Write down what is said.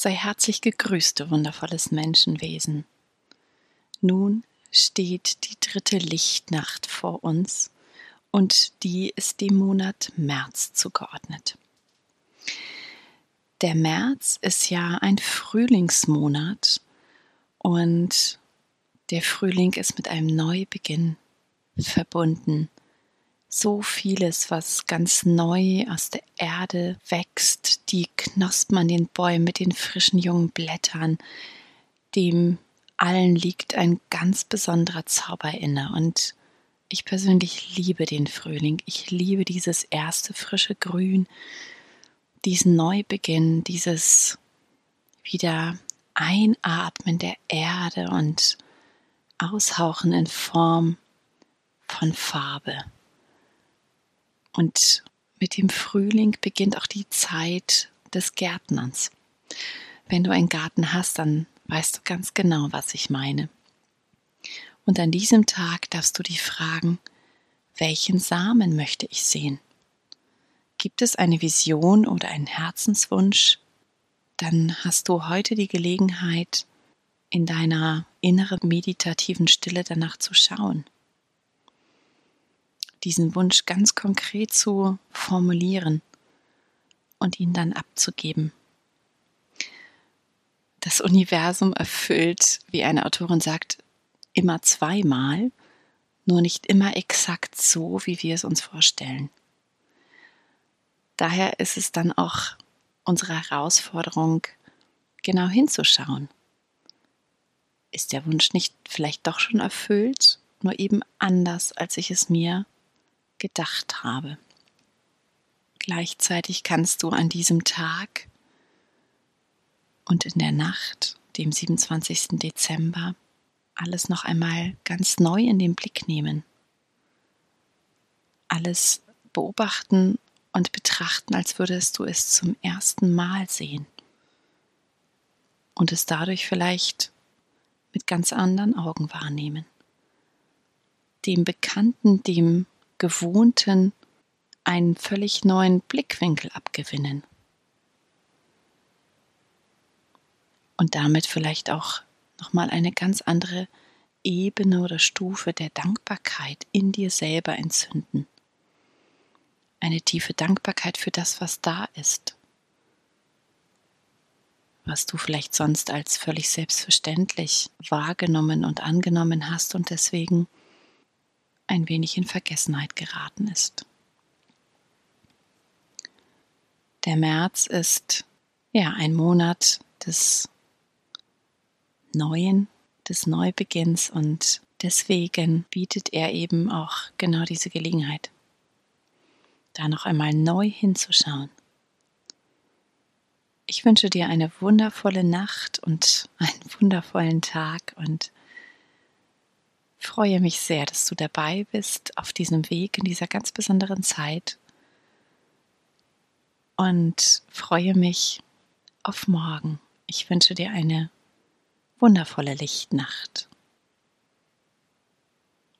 Sei herzlich gegrüßt, du wundervolles Menschenwesen. Nun steht die dritte Lichtnacht vor uns und die ist dem Monat März zugeordnet. Der März ist ja ein Frühlingsmonat und der Frühling ist mit einem Neubeginn verbunden. So vieles, was ganz neu aus der Erde wächst, die Knospen an den Bäumen mit den frischen jungen Blättern, dem allen liegt ein ganz besonderer Zauber inne. Und ich persönlich liebe den Frühling. Ich liebe dieses erste frische Grün, diesen Neubeginn, dieses wieder Einatmen der Erde und Aushauchen in Form von Farbe. Und mit dem Frühling beginnt auch die Zeit des Gärtnerns. Wenn du einen Garten hast, dann weißt du ganz genau, was ich meine. Und an diesem Tag darfst du dich fragen, welchen Samen möchte ich sehen? Gibt es eine Vision oder einen Herzenswunsch? Dann hast du heute die Gelegenheit, in deiner inneren meditativen Stille danach zu schauen. Diesen Wunsch ganz konkret zu formulieren und ihn dann abzugeben. Das Universum erfüllt, wie eine Autorin sagt, immer zweimal, nur nicht immer exakt so, wie wir es uns vorstellen. Daher ist es dann auch unsere Herausforderung, genau hinzuschauen ist der Wunsch nicht vielleicht doch schon erfüllt, nur eben anders, als ich es mir gedacht habe. Gleichzeitig kannst du an diesem Tag und in der Nacht, dem 27. Dezember, alles noch einmal ganz neu in den Blick nehmen. Alles beobachten und betrachten, als würdest du es zum ersten Mal sehen. Und es dadurch vielleicht mit ganz anderen Augen wahrnehmen. Dem Bekannten, dem Gewohnten einen völlig neuen Blickwinkel abgewinnen. Und damit vielleicht auch nochmal eine ganz andere Ebene oder Stufe der Dankbarkeit in dir selber entzünden. Eine tiefe Dankbarkeit für das, was da ist was du vielleicht sonst als völlig selbstverständlich wahrgenommen und angenommen hast und deswegen ein wenig in Vergessenheit geraten ist. Der März ist ja ein Monat des Neuen, des Neubeginns und deswegen bietet er eben auch genau diese Gelegenheit, da noch einmal neu hinzuschauen ich wünsche dir eine wundervolle Nacht und einen wundervollen Tag und freue mich sehr, dass du dabei bist auf diesem Weg in dieser ganz besonderen Zeit und freue mich auf morgen. Ich wünsche dir eine wundervolle Lichtnacht.